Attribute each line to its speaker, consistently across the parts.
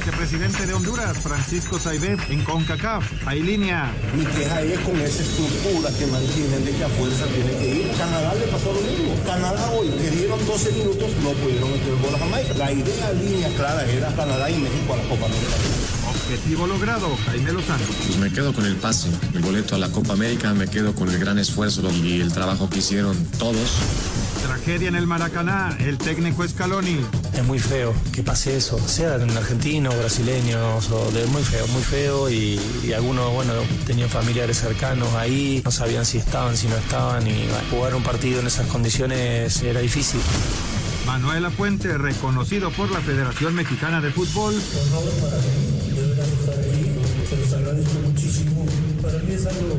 Speaker 1: vicepresidente de Honduras, Francisco Saibé, en CONCACAF. Hay línea.
Speaker 2: Mi queja es con esa estructura que mantienen de que a fuerza tiene que ir. Canadá le pasó lo mismo. Canadá hoy, que dieron 12 minutos, no pudieron meter gol a Jamaica. La idea línea clara era Canadá y México a la Copa América.
Speaker 1: Objetivo logrado, Jaime Lozano.
Speaker 3: Pues me quedo con el pase, el boleto a la Copa América, me quedo con el gran esfuerzo y el trabajo que hicieron todos.
Speaker 1: Tragedia en el Maracaná, el técnico Scaloni.
Speaker 4: Es muy feo que pase eso, sea en argentinos, brasileños, o de muy feo, muy feo. Y, y algunos, bueno, tenían familiares cercanos ahí, no sabían si estaban, si no estaban. Y bueno, jugar un partido en esas condiciones era difícil.
Speaker 1: Manuel Apuente, reconocido por la Federación Mexicana de Fútbol.
Speaker 5: honor para mí, de verdad estar aquí, se los agradezco muchísimo. Para mí es algo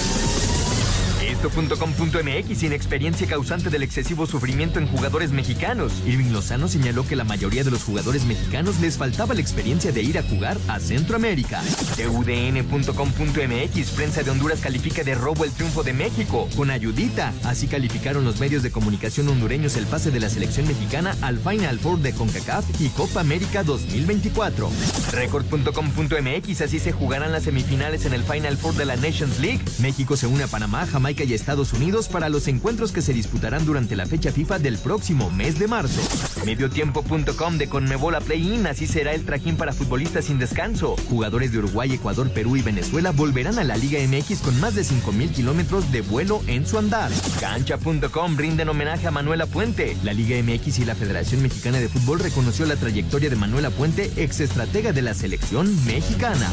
Speaker 6: Esto.com.mx sin experiencia causante del excesivo sufrimiento en jugadores mexicanos. Irving Lozano señaló que la mayoría de los jugadores mexicanos les faltaba la experiencia de ir a jugar a Centroamérica. TUDN.com.mx prensa de Honduras califica de robo el triunfo de México con ayudita. Así calificaron los medios de comunicación hondureños el pase de la selección mexicana al Final Four de CONCACAF y Copa América 2024. Record.com.mx así se jugarán las semifinales en el Final Four de la Nations League. México se une a Panamá, Jamaica y Estados Unidos para los encuentros que se disputarán durante la fecha FIFA del próximo mes de marzo. Mediotiempo.com de Conmebol a Play-In, así será el trajín para futbolistas sin descanso. Jugadores de Uruguay, Ecuador, Perú y Venezuela volverán a la Liga MX con más de 5.000 kilómetros de vuelo en su andar. Cancha.com rinden homenaje a Manuela Puente. La Liga MX y la Federación Mexicana de Fútbol reconoció la trayectoria de Manuela Puente, ex estratega de la selección mexicana.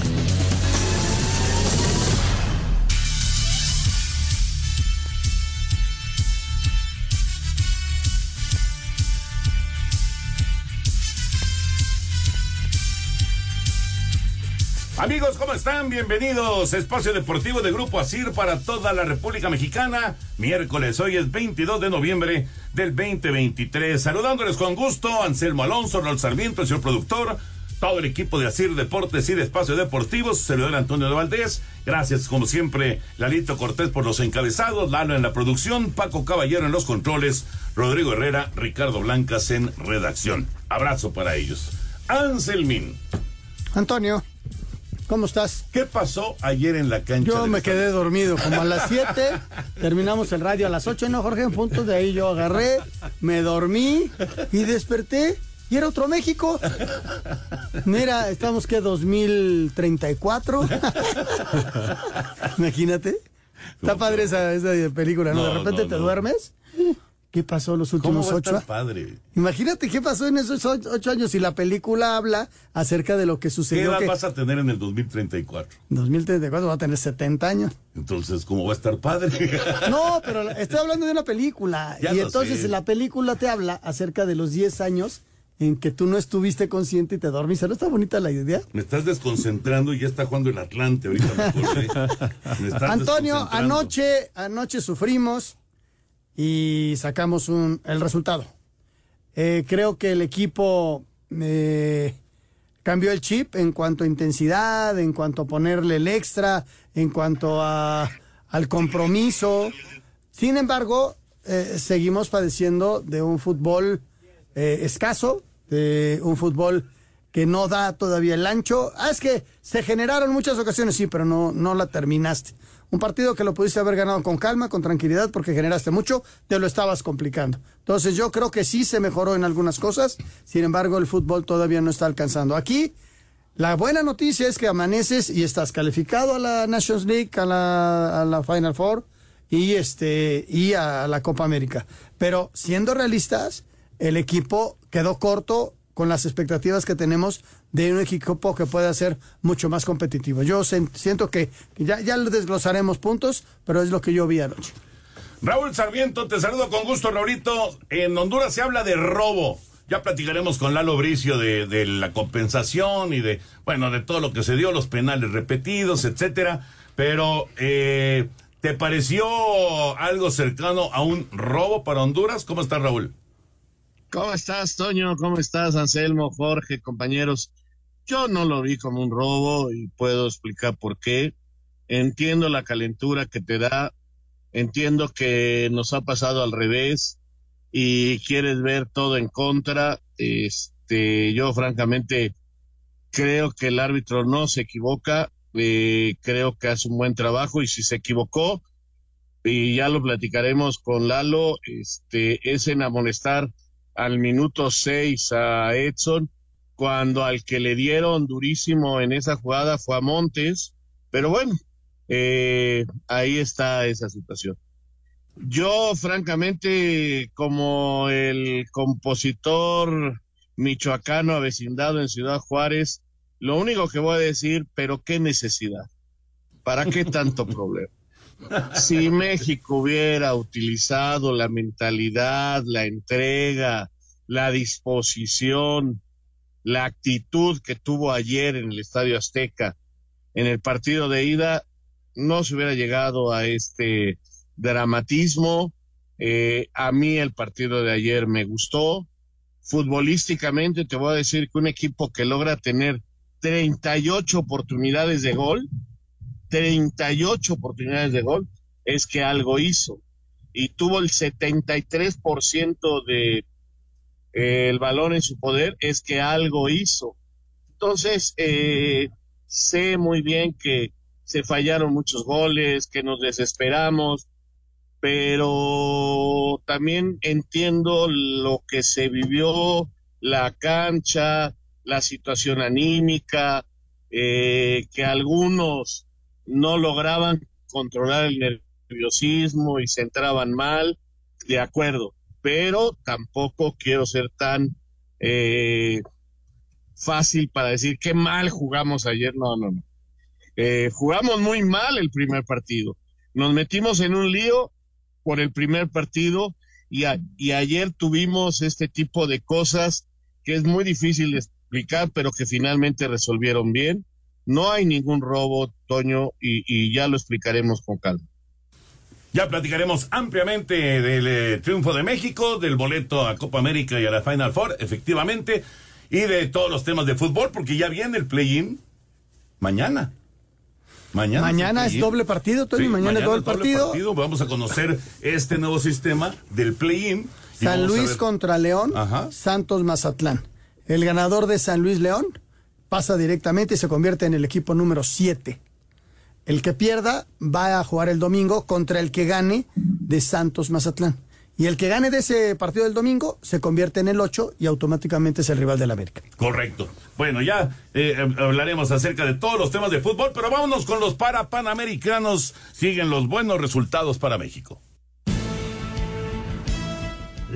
Speaker 7: Amigos, ¿cómo están? Bienvenidos. Espacio Deportivo de Grupo Asir para toda la República Mexicana. Miércoles, hoy es 22 de noviembre del 2023. Saludándoles con gusto, Anselmo Alonso, Raúl Sarmiento, el señor productor, todo el equipo de Asir Deportes y de Espacio Deportivo, su Antonio de Valdés. Gracias, como siempre, Lalito Cortés por los encabezados, Lalo en la producción, Paco Caballero en los controles, Rodrigo Herrera, Ricardo Blancas en redacción. Abrazo para ellos. Anselmín.
Speaker 8: Antonio, ¿cómo estás?
Speaker 7: ¿Qué pasó ayer en la cancha?
Speaker 8: Yo me quedé dormido como a las 7, terminamos el radio a las 8, ¿no, Jorge? En punto de ahí yo agarré, me dormí y desperté y era otro México. Mira, estamos que 2034. Imagínate. Está padre esa, esa película, ¿no?
Speaker 7: No,
Speaker 8: de repente
Speaker 7: no,
Speaker 8: te duermes. ¿Qué pasó los
Speaker 7: ¿Cómo
Speaker 8: últimos
Speaker 7: a
Speaker 8: ocho?
Speaker 7: estar padre?
Speaker 8: Imagínate qué pasó en esos ocho ocho años y la película habla acerca de lo que
Speaker 7: ¿Qué
Speaker 8: sucedió.
Speaker 7: edad
Speaker 8: que
Speaker 7: vas a tener en el 2034?
Speaker 8: 2034 va a tener 70 años.
Speaker 7: Entonces, ¿cómo va a estar padre?
Speaker 8: No, pero estoy hablando de una película.
Speaker 7: Ya
Speaker 8: y entonces
Speaker 7: sé.
Speaker 8: la película te habla acerca de los 10 años en que tú no estuviste consciente y te dormiste. ¿No está bonita la idea?
Speaker 7: Me estás desconcentrando y ya está jugando el Atlante ahorita. me acordé. Me estás
Speaker 8: Antonio, anoche, anoche sufrimos y sacamos un, el resultado. Eh, creo que el equipo eh, cambió el chip en cuanto a intensidad, en cuanto a ponerle el extra, en cuanto a, al compromiso. Sin embargo, eh, seguimos padeciendo de un fútbol eh, escaso, de un fútbol que no da todavía el ancho. Ah, es que se generaron muchas ocasiones, sí, pero no, no la terminaste. Un partido que lo pudiste haber ganado con calma, con tranquilidad, porque generaste mucho, te lo estabas complicando. Entonces yo creo que sí se mejoró en algunas cosas, sin embargo el fútbol todavía no está alcanzando. Aquí la buena noticia es que amaneces y estás calificado a la Nations League, a la, a la Final Four y, este, y a la Copa América. Pero siendo realistas, el equipo quedó corto con las expectativas que tenemos de un equipo que pueda ser mucho más competitivo. Yo siento que ya, ya desglosaremos puntos, pero es lo que yo vi anoche.
Speaker 7: Raúl Sarmiento, te saludo con gusto, Raulito. En Honduras se habla de robo. Ya platicaremos con Lalo Bricio de, de, la compensación y de, bueno, de todo lo que se dio, los penales repetidos, etcétera. Pero, eh, ¿te pareció algo cercano a un robo para Honduras? ¿Cómo está Raúl?
Speaker 9: ¿Cómo estás, Toño? ¿Cómo estás, Anselmo, Jorge, compañeros? Yo no lo vi como un robo y puedo explicar por qué. Entiendo la calentura que te da, entiendo que nos ha pasado al revés y quieres ver todo en contra. Este, yo francamente creo que el árbitro no se equivoca, eh, creo que hace un buen trabajo y si se equivocó, y ya lo platicaremos con Lalo, este, es en amonestar al minuto seis a Edson, cuando al que le dieron durísimo en esa jugada fue a Montes, pero bueno, eh, ahí está esa situación. Yo, francamente, como el compositor michoacano avecindado en Ciudad Juárez, lo único que voy a decir, pero qué necesidad, ¿para qué tanto problema? Si México hubiera utilizado la mentalidad, la entrega, la disposición, la actitud que tuvo ayer en el Estadio Azteca, en el partido de ida, no se hubiera llegado a este dramatismo. Eh, a mí el partido de ayer me gustó. Futbolísticamente te voy a decir que un equipo que logra tener 38 oportunidades de gol, 38 oportunidades de gol, es que algo hizo. Y tuvo el 73% de eh, el balón en su poder, es que algo hizo. Entonces, eh, sé muy bien que se fallaron muchos goles, que nos desesperamos, pero también entiendo lo que se vivió, la cancha, la situación anímica, eh, que algunos no lograban controlar el nerviosismo y se entraban mal, de acuerdo, pero tampoco quiero ser tan eh, fácil para decir qué mal jugamos ayer, no, no, no. Eh, jugamos muy mal el primer partido, nos metimos en un lío por el primer partido y, y ayer tuvimos este tipo de cosas que es muy difícil de explicar, pero que finalmente resolvieron bien no hay ningún robo, Toño, y, ya lo explicaremos con calma.
Speaker 7: Ya platicaremos ampliamente del eh, triunfo de México, del boleto a Copa América y a la Final Four, efectivamente, y de todos los temas de fútbol, porque ya viene el play-in mañana.
Speaker 8: Mañana, mañana es, doble partido, Toño, mañana, es doble, partido.
Speaker 7: Vamos a conocer este nuevo sistema del play-in.
Speaker 8: San Luis contra León, Santos Mazatlán. El ganador de San Luis León pasa directamente y se convierte en el equipo número 7. El que pierda va a jugar el domingo contra el que gane de Santos Mazatlán. Y el que gane de ese partido del domingo se convierte en el 8 y automáticamente es el rival del América.
Speaker 7: Correcto. Bueno, ya eh, hablaremos acerca de todos los temas de fútbol, pero vámonos con los para panamericanos. Siguen los buenos resultados para México.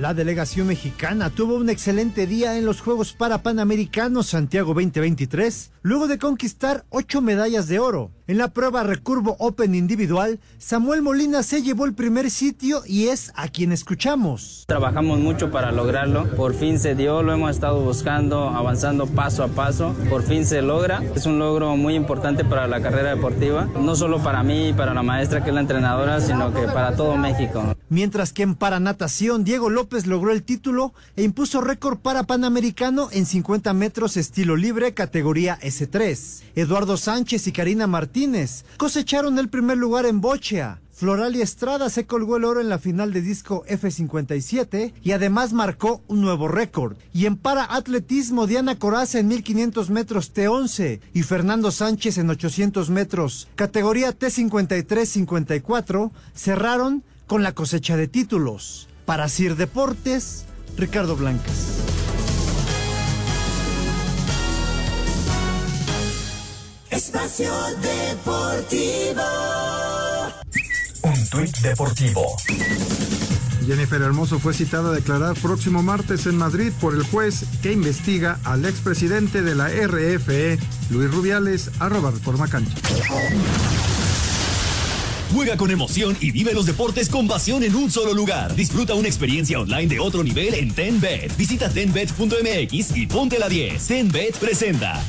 Speaker 10: La delegación mexicana tuvo un excelente día en los Juegos para Panamericanos Santiago 2023, luego de conquistar ocho medallas de oro. En la prueba recurvo Open individual, Samuel Molina se llevó el primer sitio y es a quien escuchamos.
Speaker 11: Trabajamos mucho para lograrlo, por fin se dio, lo hemos estado buscando, avanzando paso a paso, por fin se logra. Es un logro muy importante para la carrera deportiva, no solo para mí y para la maestra que es la entrenadora, sino que para todo México.
Speaker 10: Mientras que en paranatación, Diego López logró el título e impuso récord para Panamericano en 50 metros estilo libre categoría S3. Eduardo Sánchez y Karina Martínez cosecharon el primer lugar en Bochea. Floral y Estrada se colgó el oro en la final de disco F57 y además marcó un nuevo récord. Y en para atletismo, Diana Coraza en 1500 metros T11 y Fernando Sánchez en 800 metros, categoría T53-54, cerraron con la cosecha de títulos. Para Sir Deportes, Ricardo Blancas.
Speaker 12: Espacio Deportivo.
Speaker 13: Un tuit deportivo.
Speaker 1: Jennifer Hermoso fue citada a declarar próximo martes en Madrid por el juez que investiga al expresidente de la RFE, Luis Rubiales, arroba Reforma Cancha.
Speaker 14: Juega con emoción y vive los deportes con pasión en un solo lugar. Disfruta una experiencia online de otro nivel en TenBet. Visita tenbet.mx y ponte la 10. TenBet presenta.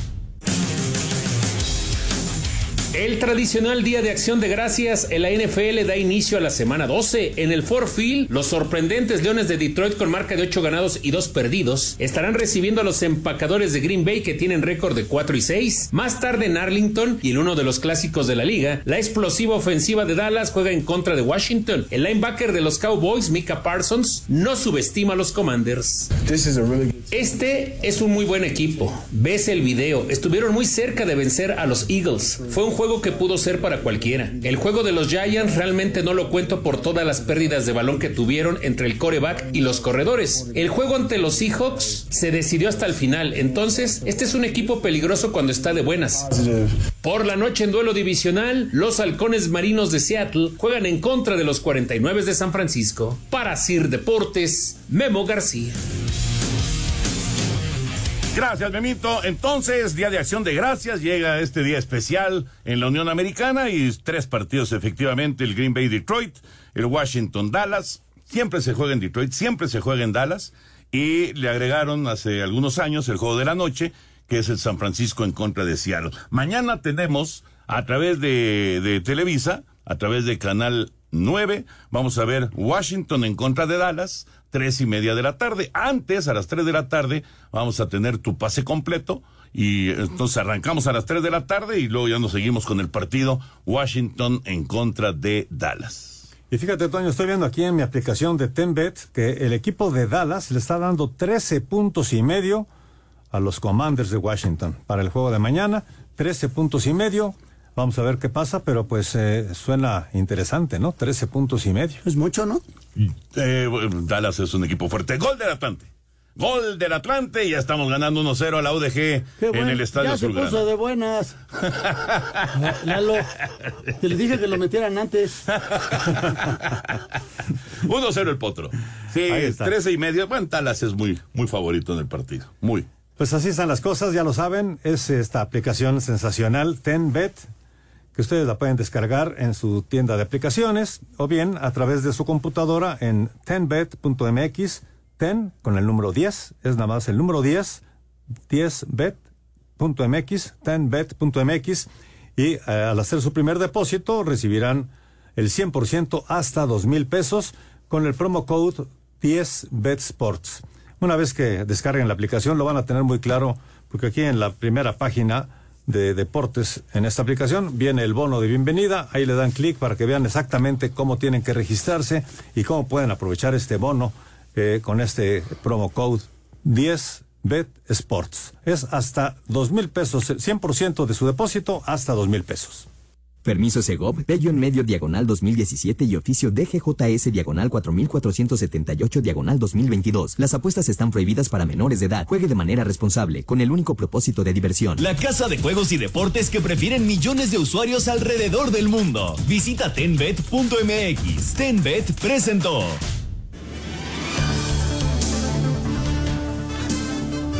Speaker 15: El tradicional Día de Acción de Gracias en la NFL da inicio a la semana 12. En el Ford Field, los sorprendentes Leones de Detroit con marca de 8 ganados y 2 perdidos estarán recibiendo a los empacadores de Green Bay que tienen récord de 4 y 6. Más tarde en Arlington y en uno de los clásicos de la liga, la explosiva ofensiva de Dallas juega en contra de Washington. El linebacker de los Cowboys, Mika Parsons, no subestima a los Commanders. Este es un muy buen equipo. Ves el video. Estuvieron muy cerca de vencer a los Eagles. Fue un juego que pudo ser para cualquiera. El juego de los Giants realmente no lo cuento por todas las pérdidas de balón que tuvieron entre el coreback y los corredores. El juego ante los Seahawks se decidió hasta el final. Entonces, este es un equipo peligroso cuando está de buenas. Por la noche en duelo divisional, los halcones marinos de Seattle juegan en contra de los 49 de San Francisco. Para Sir Deportes, Memo García.
Speaker 7: Gracias, Memito. Entonces, Día de Acción de Gracias, llega este día especial en la Unión Americana y tres partidos efectivamente, el Green Bay Detroit, el Washington Dallas, siempre se juega en Detroit, siempre se juega en Dallas y le agregaron hace algunos años el juego de la noche, que es el San Francisco en contra de Seattle. Mañana tenemos a través de, de Televisa, a través de Canal 9, vamos a ver Washington en contra de Dallas, tres y media de la tarde. Antes, a las tres de la tarde, vamos a tener tu pase completo. Y entonces arrancamos a las tres de la tarde y luego ya nos seguimos con el partido Washington en contra de Dallas.
Speaker 16: Y fíjate, Toño, estoy viendo aquí en mi aplicación de Tenbet que el equipo de Dallas le está dando 13 puntos y medio a los Commanders de Washington para el juego de mañana. 13 puntos y medio. Vamos a ver qué pasa, pero pues eh, suena interesante, ¿no? 13 puntos y medio.
Speaker 8: Es mucho, ¿no?
Speaker 7: Eh, Dallas es un equipo fuerte. Gol del Atlante. Gol del Atlante y ya estamos ganando 1-0 a la UDG en el Estadio
Speaker 8: ya se puso de buenas. Lalo, te le dije que lo metieran antes.
Speaker 7: 1-0 el Potro. Sí,
Speaker 16: Ahí está.
Speaker 7: 13 y medio. Bueno, Dallas es muy, muy favorito en el partido. Muy.
Speaker 16: Pues así están las cosas, ya lo saben. Es esta aplicación sensacional, Tenbet, que ustedes la pueden descargar en su tienda de aplicaciones o bien a través de su computadora en tenbet.mx. Ten con el número 10, es nada más el número 10, 10bet.mx, tenbet.mx. Y eh, al hacer su primer depósito recibirán el 100% hasta dos mil pesos con el promo code 10betsports. Una vez que descarguen la aplicación lo van a tener muy claro porque aquí en la primera página de deportes en esta aplicación viene el bono de bienvenida. Ahí le dan clic para que vean exactamente cómo tienen que registrarse y cómo pueden aprovechar este bono eh, con este promo code 10Bet Sports. Es hasta dos mil pesos, el 100% de su depósito hasta dos mil pesos.
Speaker 6: Permiso Segov, en medio diagonal 2017 y oficio DGJS diagonal 4478 diagonal 2022. Las apuestas están prohibidas para menores de edad. Juegue de manera responsable, con el único propósito de diversión.
Speaker 14: La casa de juegos y deportes que prefieren millones de usuarios alrededor del mundo. Visita tenbet.mx. Tenbet presentó.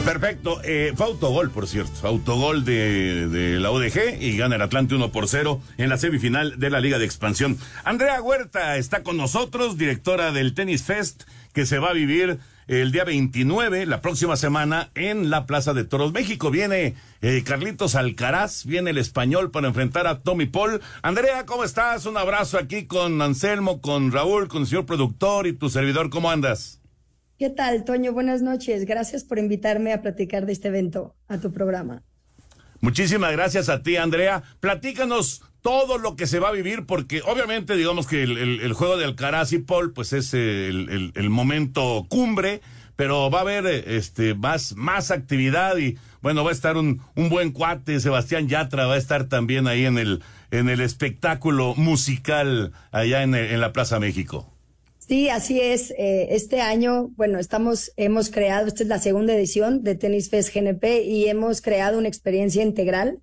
Speaker 7: Perfecto. Eh, fue autogol, por cierto. Autogol de, de la UDG y gana el Atlante 1 por 0 en la semifinal de la Liga de Expansión. Andrea Huerta está con nosotros, directora del Tennis Fest, que se va a vivir el día 29, la próxima semana, en la Plaza de Toros México. Viene eh, Carlitos Alcaraz, viene el español para enfrentar a Tommy Paul. Andrea, ¿cómo estás? Un abrazo aquí con Anselmo, con Raúl, con el señor productor y tu servidor. ¿Cómo andas?
Speaker 17: ¿Qué tal, Toño? Buenas noches. Gracias por invitarme a platicar de este evento, a tu programa.
Speaker 7: Muchísimas gracias a ti, Andrea. Platícanos todo lo que se va a vivir, porque obviamente digamos que el, juego de Alcaraz y Paul, pues es el, momento cumbre, pero va a haber este más, más actividad y bueno, va a estar un, un buen cuate, Sebastián Yatra va a estar también ahí en el, en el espectáculo musical allá en la Plaza México.
Speaker 17: Sí, así es. Eh, este año, bueno, estamos, hemos creado, esta es la segunda edición de Tennis Fest GNP y hemos creado una experiencia integral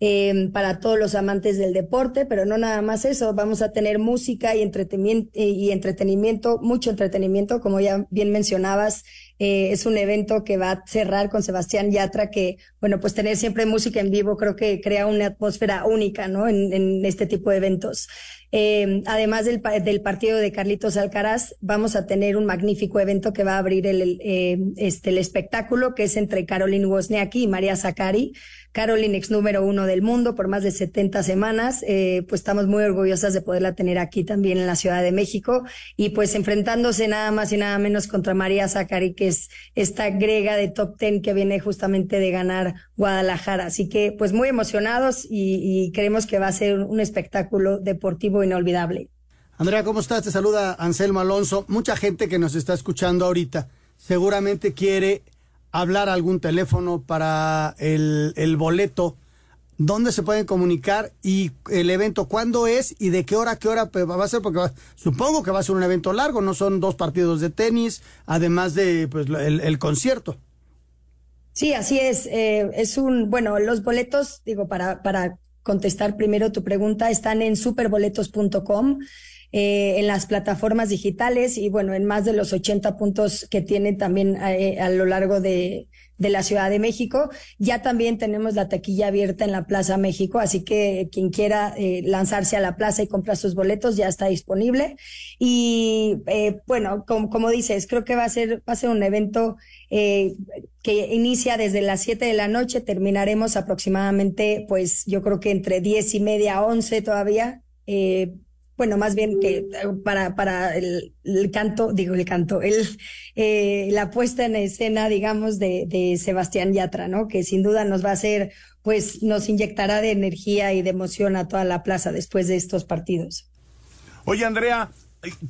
Speaker 17: eh, para todos los amantes del deporte, pero no nada más eso, vamos a tener música y entretenimiento, y entretenimiento mucho entretenimiento, como ya bien mencionabas. Eh, es un evento que va a cerrar con Sebastián Yatra, que, bueno, pues tener siempre música en vivo creo que crea una atmósfera única, ¿no? En, en este tipo de eventos. Eh, además del, del, partido de Carlitos Alcaraz, vamos a tener un magnífico evento que va a abrir el, eh, este, espectáculo, que es entre Caroline Wozniacki y María Zakari. Caroline, ex número uno del mundo por más de 70 semanas. Eh, pues estamos muy orgullosas de poderla tener aquí también en la Ciudad de México y pues enfrentándose nada más y nada menos contra María Zacari, que es esta grega de top ten que viene justamente de ganar Guadalajara. Así que pues muy emocionados y creemos que va a ser un espectáculo deportivo inolvidable.
Speaker 8: Andrea, ¿cómo estás? Te saluda Anselmo Alonso. Mucha gente que nos está escuchando ahorita seguramente quiere hablar algún teléfono para el, el boleto, dónde se pueden comunicar y el evento, cuándo es y de qué hora a qué hora va a ser, porque supongo que va a ser un evento largo, no son dos partidos de tenis, además de pues, el, el concierto.
Speaker 17: Sí, así es. Eh, es un, bueno, los boletos, digo, para, para contestar primero tu pregunta, están en superboletos.com. Eh, en las plataformas digitales y bueno, en más de los 80 puntos que tienen también eh, a lo largo de, de la Ciudad de México. Ya también tenemos la taquilla abierta en la Plaza México, así que quien quiera eh, lanzarse a la plaza y comprar sus boletos ya está disponible. Y eh, bueno, como, dices, creo que va a ser, va a ser un evento eh, que inicia desde las 7 de la noche, terminaremos aproximadamente, pues yo creo que entre 10 y media, 11 todavía. Bueno, más bien que eh, para, para el, canto, digo el canto, el, eh, la puesta en escena, digamos, de, de, Sebastián Yatra, ¿no? Que sin duda nos va a hacer, pues nos inyectará de energía y de emoción a toda la plaza después de estos partidos.
Speaker 7: Oye, Andrea,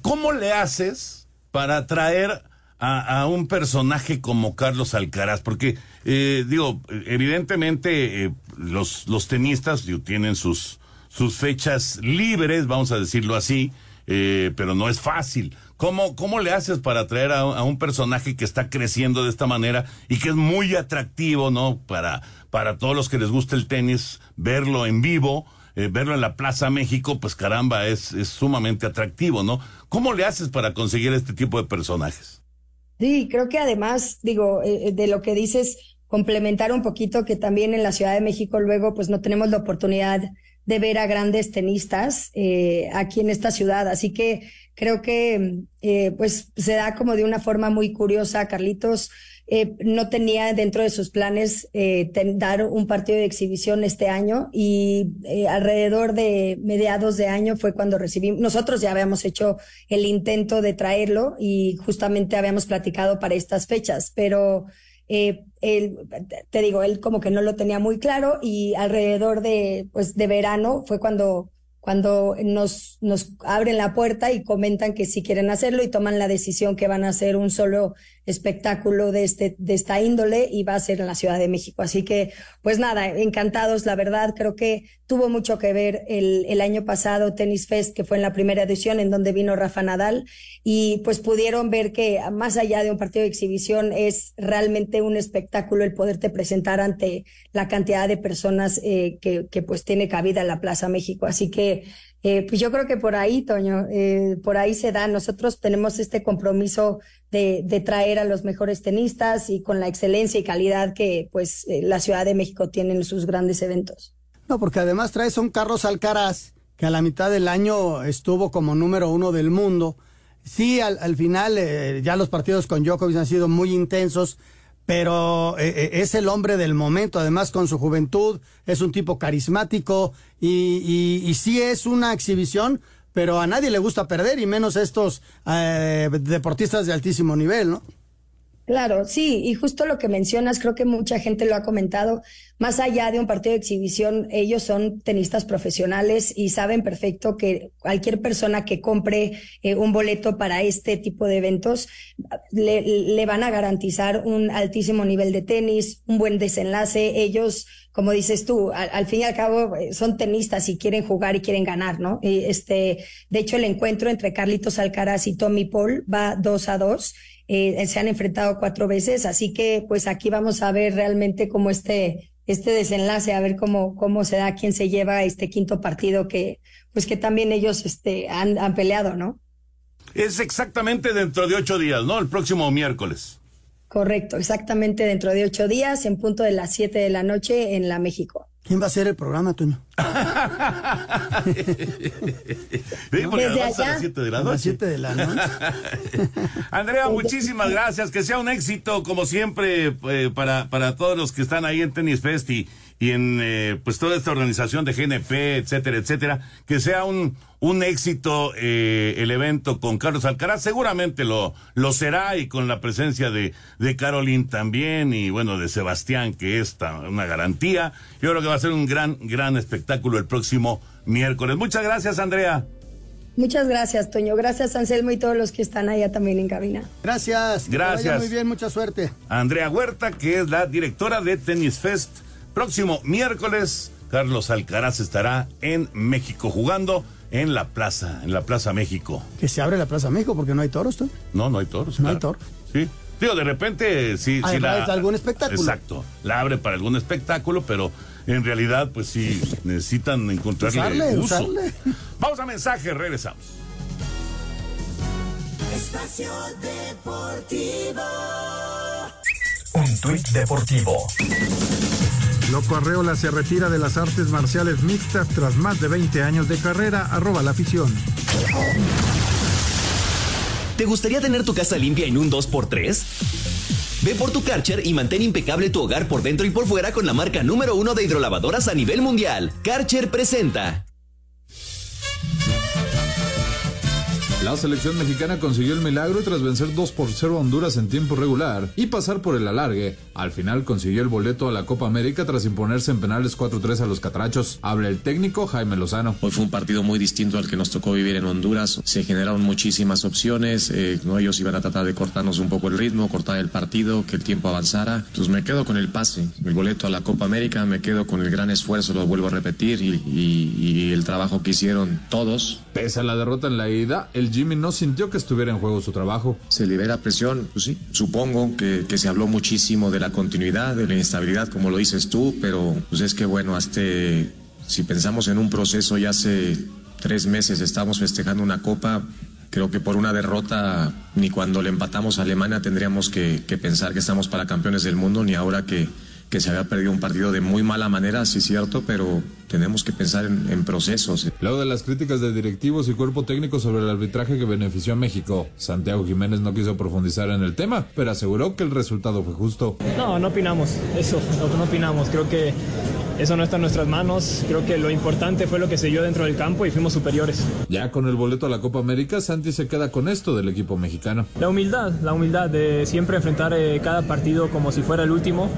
Speaker 7: ¿cómo le haces para traer a, a un personaje como Carlos Alcaraz? Porque, eh, digo, evidentemente eh, los, los tenistas tienen sus sus fechas libres, vamos a decirlo así, eh, pero no es fácil. ¿Cómo, ¿Cómo le haces para atraer a, un personaje que está creciendo de esta manera y que es muy atractivo, ¿no? Para, para todos los que les gusta el tenis, verlo en vivo, eh, verlo en la Plaza México, pues caramba, es, es sumamente atractivo, ¿no? ¿Cómo le haces para conseguir este tipo de personajes?
Speaker 17: Sí, creo que además, digo, eh, de lo que dices, complementar un poquito que también en la Ciudad de México luego pues no tenemos la oportunidad de ver a grandes tenistas eh, aquí en esta ciudad. Así que creo que eh, pues se da como de una forma muy curiosa. Carlitos eh, no tenía dentro de sus planes dar un partido de exhibición este año y alrededor de mediados de año fue cuando recibimos, nosotros ya habíamos hecho el intento de traerlo y justamente habíamos platicado para estas fechas, pero él, te digo, él como que no lo tenía muy claro y alrededor de, pues, de verano fue cuando, cuando nos, nos abren la puerta y comentan que si quieren hacerlo y toman la decisión que van a hacer un solo espectáculo de, este, de esta índole y va a ser en la Ciudad de México. Así que, pues nada, encantados, la verdad, creo que tuvo mucho que ver el, el año pasado Tennis Fest, que fue en la primera edición, en donde vino Rafa Nadal, y pues pudieron ver que más allá de un partido de exhibición es realmente un espectáculo el poderte presentar ante la cantidad de personas eh, que, que pues tiene cabida en la Plaza México. Así que eh, pues yo creo que por ahí, Toño, eh, por ahí se da. Nosotros tenemos este compromiso de, traer a los mejores tenistas y con la excelencia y calidad que pues eh, la Ciudad de México tiene en sus grandes eventos.
Speaker 8: No, porque además traes a un Carlos Alcaraz que a la mitad del año estuvo como número uno del mundo. Sí, al, al final eh, ya los partidos con Djokovic han sido muy intensos, pero eh, es el hombre del momento, además con su juventud, es un tipo carismático y, y, y sí es una exhibición, pero a nadie le gusta perder y menos estos eh, deportistas de altísimo nivel, ¿no?
Speaker 17: Claro, sí, y justo lo que mencionas, creo que mucha gente lo ha comentado, más allá de un partido de exhibición, ellos son tenistas profesionales y saben perfecto que cualquier persona que compre eh, un boleto para este tipo de eventos le, van a garantizar un altísimo nivel de tenis, un buen desenlace. Ellos, como dices tú, al, al fin y al cabo eh, son tenistas y quieren jugar y quieren ganar, ¿no? Este, de hecho, el encuentro entre Carlitos Alcaraz y Tommy Paul va dos a dos. Eh, se han enfrentado cuatro veces, así que pues aquí vamos a ver realmente cómo este este desenlace, a ver cómo, cómo se da, quién se lleva este quinto partido que, pues que también ellos este, han, han peleado, ¿no?
Speaker 7: Es exactamente dentro de ocho días, ¿no? El próximo miércoles.
Speaker 17: Correcto, exactamente dentro de ocho días, en punto de las siete de la noche en la México.
Speaker 8: ¿Quién va a hacer el programa, Toño?
Speaker 17: Desde allá.
Speaker 7: A las 7 de la
Speaker 8: A las
Speaker 7: noche.
Speaker 8: 7 de la noche.
Speaker 7: Andrea, muchísimas gracias. Que sea un éxito, como siempre, eh, para, para todos los que están ahí en Tennis Fest y, en eh, pues toda esta organización de GNP, etcétera, etcétera. Que sea un, un éxito eh, el evento con Carlos Alcaraz. Seguramente lo, lo será y con la presencia de, de Caroline también y bueno, de Sebastián, que es una garantía. Yo creo que va a ser un gran, gran espectáculo el próximo miércoles. Muchas gracias, Andrea.
Speaker 17: Muchas gracias, Toño. Gracias, Anselmo, y todos los que están allá también en cabina.
Speaker 8: Gracias. que te vaya
Speaker 7: Gracias.
Speaker 8: muy bien, mucha suerte.
Speaker 7: Andrea Huerta, que es la directora de Tennis Fest. Próximo miércoles, Carlos Alcaraz estará en México jugando en la plaza, en la Plaza México.
Speaker 8: Que se abre la Plaza México porque no hay toros, Toño.
Speaker 7: No, no hay toros.
Speaker 8: No hay
Speaker 7: claro. Sí. Digo, de repente sí.
Speaker 8: Ah,
Speaker 7: sí
Speaker 8: para algún espectáculo.
Speaker 7: Exacto. La abre para algún espectáculo, pero en realidad, pues sí, necesitan encontrarle
Speaker 8: Usarle,
Speaker 7: uso.
Speaker 8: usarle.
Speaker 7: Vamos a mensaje, regresamos.
Speaker 12: Espacio Deportivo.
Speaker 14: Un tuit deportivo.
Speaker 1: Loco Arreola se retira de las artes marciales mixtas tras más de 20 años de carrera, arroba la afición.
Speaker 14: ¿Te gustaría tener tu casa limpia en un 2x3? Ve por tu Karcher y mantén impecable tu hogar por dentro y por fuera con la marca número uno de hidrolavadoras a nivel mundial. Karcher presenta.
Speaker 18: La selección mexicana consiguió el milagro tras vencer 2 por 0 a Honduras en tiempo regular y pasar por el alargue. Al final consiguió el boleto a la Copa América tras imponerse en penales 4-3 a los catrachos. Habla el técnico Jaime Lozano.
Speaker 3: Hoy fue un partido muy distinto al que nos tocó vivir en Honduras. Se generaron muchísimas opciones. eh, ¿no? Ellos iban a tratar de cortarnos un poco el ritmo, cortar el partido, que el tiempo avanzara. Entonces me quedo con el pase, el boleto a la Copa América. Me quedo con el gran esfuerzo, lo vuelvo a repetir, y, y- y el trabajo que hicieron todos.
Speaker 18: Pese a la derrota en la ida, el Jimmy no sintió que estuviera en juego su trabajo.
Speaker 3: Se libera presión, pues sí. Supongo que, que se habló muchísimo de la continuidad, de la inestabilidad, como lo dices tú, pero pues es que bueno, hasta si pensamos en un proceso ya hace tres meses estamos festejando una copa. Creo que por una derrota, ni cuando le empatamos a Alemania tendríamos que pensar que estamos para campeones del mundo, ni ahora que, que se había perdido un partido de muy mala manera, sí cierto, pero tenemos que pensar en, en procesos.
Speaker 18: Luego de las críticas de directivos y cuerpo técnico sobre el arbitraje que benefició a México, Santiago Jiménez no quiso profundizar en el tema, pero aseguró que el resultado fue justo.
Speaker 19: No, no opinamos, eso, no, no opinamos. Creo que eso no está en nuestras manos. Creo que lo importante fue lo que se dio dentro del campo y fuimos superiores.
Speaker 18: Ya con el boleto a la Copa América, Santi se queda con esto del equipo mexicano.
Speaker 19: La humildad, la humildad de siempre enfrentar eh, cada partido como si fuera el último.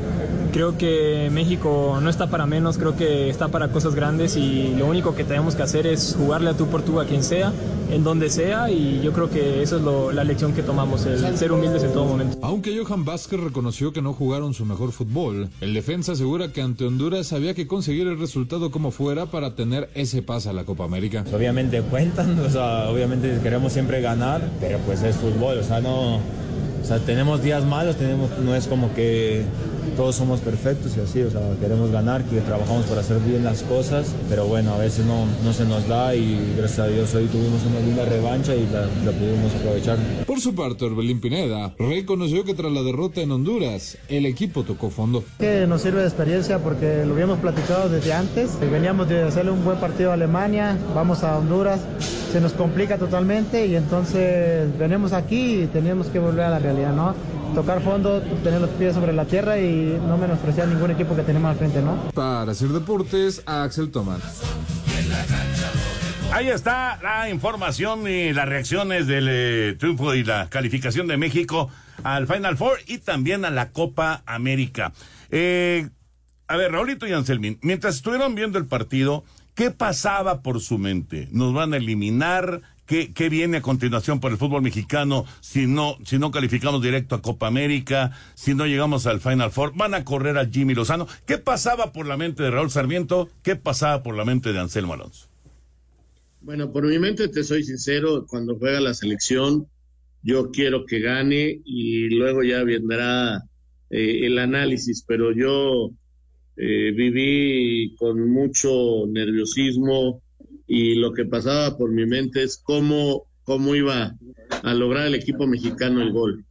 Speaker 19: Creo que México no está para menos, creo que está para cosas grandes y lo único que tenemos que hacer es jugarle a tú por tú a quien sea, en donde sea y yo creo que eso es lo- la lección que tomamos, el ser humildes en todo momento.
Speaker 18: Aunque Johan Vázquez reconoció que no jugaron su mejor fútbol, el defensa asegura que ante Honduras había que conseguir el resultado como fuera para tener ese pase a la Copa América.
Speaker 20: Obviamente cuentan, o sea, obviamente queremos siempre ganar, pero pues es fútbol, o sea, no, o sea, tenemos días malos, tenemos, no es como que todos somos perfectos y así, o sea, queremos ganar, que trabajamos para hacer bien las cosas, pero bueno, a veces no, no se nos da y gracias a Dios hoy tuvimos una linda revancha y la, la pudimos aprovechar.
Speaker 18: Por su parte, Orbelín Pineda reconoció que tras la derrota en Honduras, el equipo tocó fondo.
Speaker 21: que nos sirve de experiencia porque lo habíamos platicado desde antes. Veníamos de hacerle un buen partido a Alemania, vamos a Honduras, se nos complica totalmente y entonces venimos aquí y teníamos que volver a la realidad, ¿no? Tocar fondo, tener los pies sobre la tierra y no menospreciar ningún equipo que tenemos al frente, ¿no?
Speaker 18: Para hacer deportes, Axel Tomás.
Speaker 7: Ahí está la información y las reacciones del eh, triunfo y la calificación de México al Final Four y también a la Copa América. Eh, a ver, Raulito y Anselmín, mientras estuvieron viendo el partido, ¿qué pasaba por su mente? ¿Nos van a eliminar? ¿Qué, qué viene a continuación por el fútbol mexicano si no, si no calificamos directo a Copa América, si no llegamos al Final Four? ¿Van a correr a Jimmy Lozano? ¿Qué pasaba por la mente de Raúl Sarmiento? ¿Qué pasaba por la mente de Anselmo Alonso?
Speaker 9: Bueno, por mi mente, te soy sincero, cuando juega la selección, yo quiero que gane y luego ya vendrá eh, el análisis, pero yo eh, viví con mucho nerviosismo y lo que pasaba por mi mente es cómo, cómo iba a lograr el equipo mexicano el gol.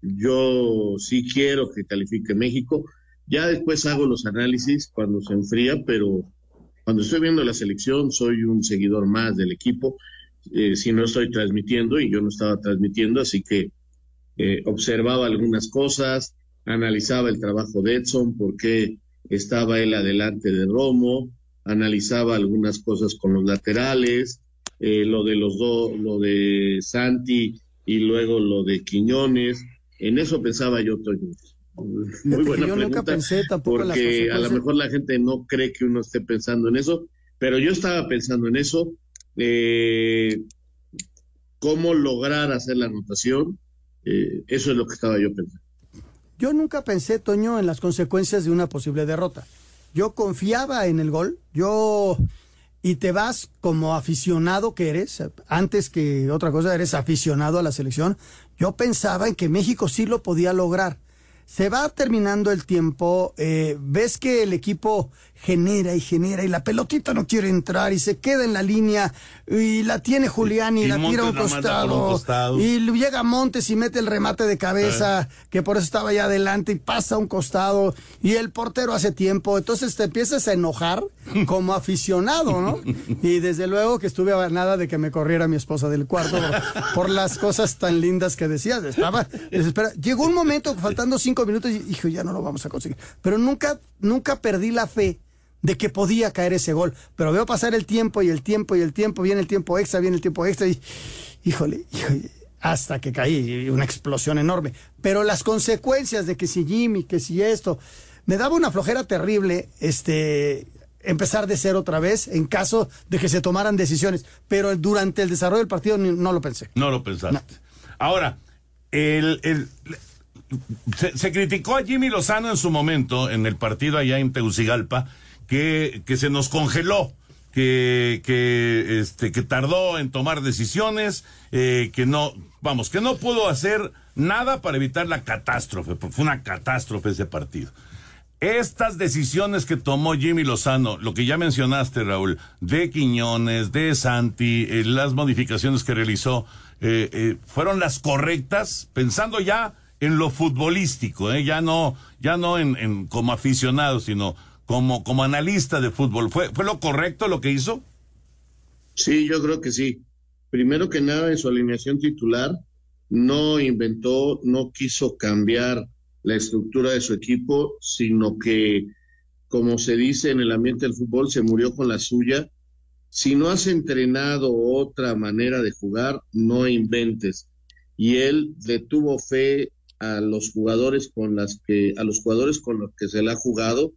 Speaker 9: Yo sí quiero que califique México. Ya después hago los análisis cuando se enfría, pero cuando estoy viendo la selección soy un seguidor más del equipo. Eh, si no estoy transmitiendo y yo no estaba transmitiendo, así que eh, observaba algunas cosas, analizaba el trabajo de Edson, por qué estaba él adelante de Romo, analizaba algunas cosas con los laterales, eh, lo de los dos, lo de Santi y luego lo de Quiñones. En eso pensaba yo, Toño. Muy buena
Speaker 8: yo nunca
Speaker 9: pregunta,
Speaker 8: pensé tampoco
Speaker 9: porque a lo mejor la gente no cree que uno esté pensando en eso, pero yo estaba pensando en eso. Eh, cómo lograr hacer la anotación, eh, eso es lo que estaba yo pensando.
Speaker 8: Yo nunca pensé, Toño, en las consecuencias de una posible derrota. Yo confiaba en el gol. Yo. Y te vas como aficionado que eres, antes que otra cosa, eres aficionado a la selección. Yo pensaba en que México sí lo podía lograr. Se va terminando el tiempo, eh, ves que el equipo genera y genera y la pelotita no quiere entrar y se queda en la línea y la tiene Julián y,
Speaker 7: Y
Speaker 8: la tira a un costado,
Speaker 7: costado.
Speaker 8: y llega Montes y mete el remate de cabeza que por eso estaba allá adelante y pasa a un costado y el portero hace tiempo, entonces te empiezas a enojar como aficionado, ¿no? Y desde luego que estuve a nada de que me corriera mi esposa del cuarto por, por las cosas tan lindas que decías, estaba desesperada. Llegó un momento faltando cinco minutos y dijo, ya no lo vamos a conseguir, pero nunca, nunca perdí la fe de que podía caer ese gol, pero veo pasar el tiempo y el tiempo y el tiempo, viene el tiempo extra, viene el tiempo extra y híjole, híjole, hasta que caí, una explosión enorme. Pero las consecuencias de que si Jimmy, que si esto, me daba una flojera terrible, este, empezar de cero otra vez en caso de que se tomaran decisiones. Pero durante el desarrollo del partido no lo pensé.
Speaker 7: No lo pensaste. Ahora, el, el- se, criticó a Jimmy Lozano en su momento, en el partido allá en Tegucigalpa, que, que se nos congeló. Que, que, este, que tardó en tomar decisiones, eh, que no, vamos, que no pudo hacer nada para evitar la catástrofe, porque fue una catástrofe ese partido. Estas decisiones que tomó Jimmy Lozano, lo que ya mencionaste, Raúl, de Quiñones, de Santi, eh, las modificaciones que realizó, eh, fueron las correctas, pensando ya en lo futbolístico, eh, ya no, ya no en, como aficionado, sino como, como analista de fútbol. ¿Fue, ¿Fue lo correcto lo que hizo?
Speaker 9: Sí, yo creo que sí. Primero que nada, en su alineación titular, no inventó, no quiso cambiar la estructura de su equipo, sino que, como se dice en el ambiente del fútbol, se murió con la suya. Si no has entrenado otra manera de jugar, no inventes. Y él le tuvo fe a los jugadores con las que, a los jugadores con los que se le ha jugado.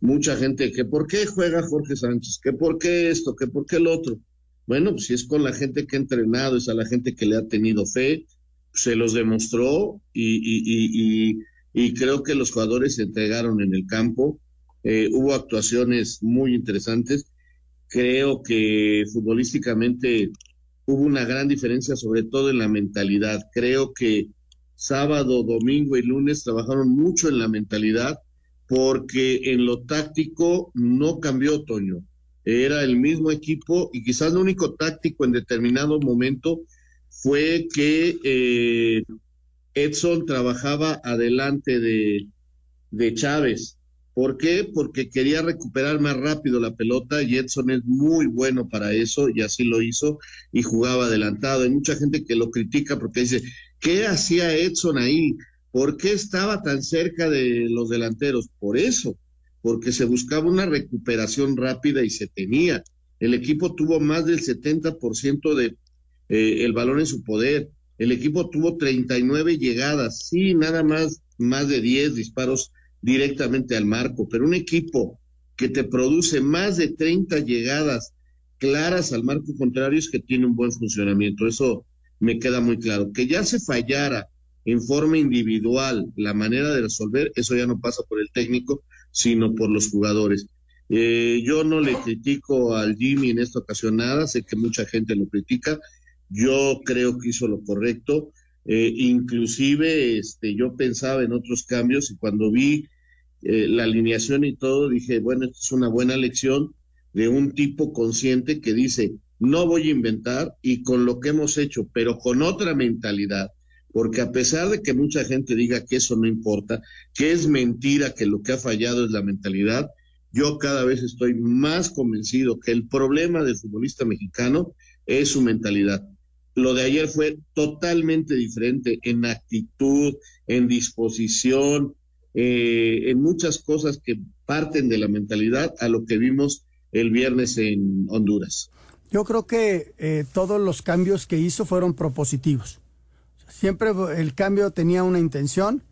Speaker 9: Mucha gente que por qué juega Jorge Sánchez, que por qué esto, que por qué el otro. Bueno, pues si es con la gente que ha entrenado, es a la gente que le ha tenido fe, se los demostró y, y, y, y, creo que los jugadores se entregaron en el campo. Eh, hubo actuaciones muy interesantes. Creo que futbolísticamente hubo una gran diferencia, sobre todo en la mentalidad. Creo que sábado, domingo y lunes trabajaron mucho en la mentalidad porque en lo táctico no cambió Toño. Era el mismo equipo y quizás lo único táctico en determinado momento fue que eh, Edson trabajaba adelante de, de Chávez. ¿Por qué? Porque quería recuperar más rápido la pelota y Edson es muy bueno para eso y así lo hizo y jugaba adelantado. Hay mucha gente que lo critica porque dice, ¿qué hacía Edson ahí? ¿Por qué estaba tan cerca de los delanteros? Por eso, porque se buscaba una recuperación rápida y se tenía. El equipo tuvo más del 70% de eh, el balón en su poder. El equipo tuvo 39 llegadas, sí, nada más, más de 10 disparos directamente al marco, pero un equipo que te produce más de 30 llegadas claras al marco contrario es que tiene un buen funcionamiento. Eso me queda muy claro. Que ya se fallara en forma individual la manera de resolver, eso ya no pasa por el técnico, sino por los jugadores. Eh, yo no le critico al Jimmy en esta ocasión nada, sé que mucha gente lo critica, yo creo que hizo lo correcto, eh, inclusive este, yo pensaba en otros cambios y cuando vi eh, la alineación y todo, dije, bueno, esto es una buena lección de un tipo consciente que dice, no voy a inventar y con lo que hemos hecho, pero con otra mentalidad, porque a pesar de que mucha gente diga que eso no importa, que es mentira, que lo que ha fallado es la mentalidad, yo cada vez estoy más convencido que el problema del futbolista mexicano es su mentalidad. Lo de ayer fue totalmente diferente en actitud, en disposición, eh, en muchas cosas que parten de la mentalidad a lo que vimos el viernes en Honduras.
Speaker 8: Yo creo que eh, todos los cambios que hizo fueron propositivos. Siempre el cambio tenía una intención.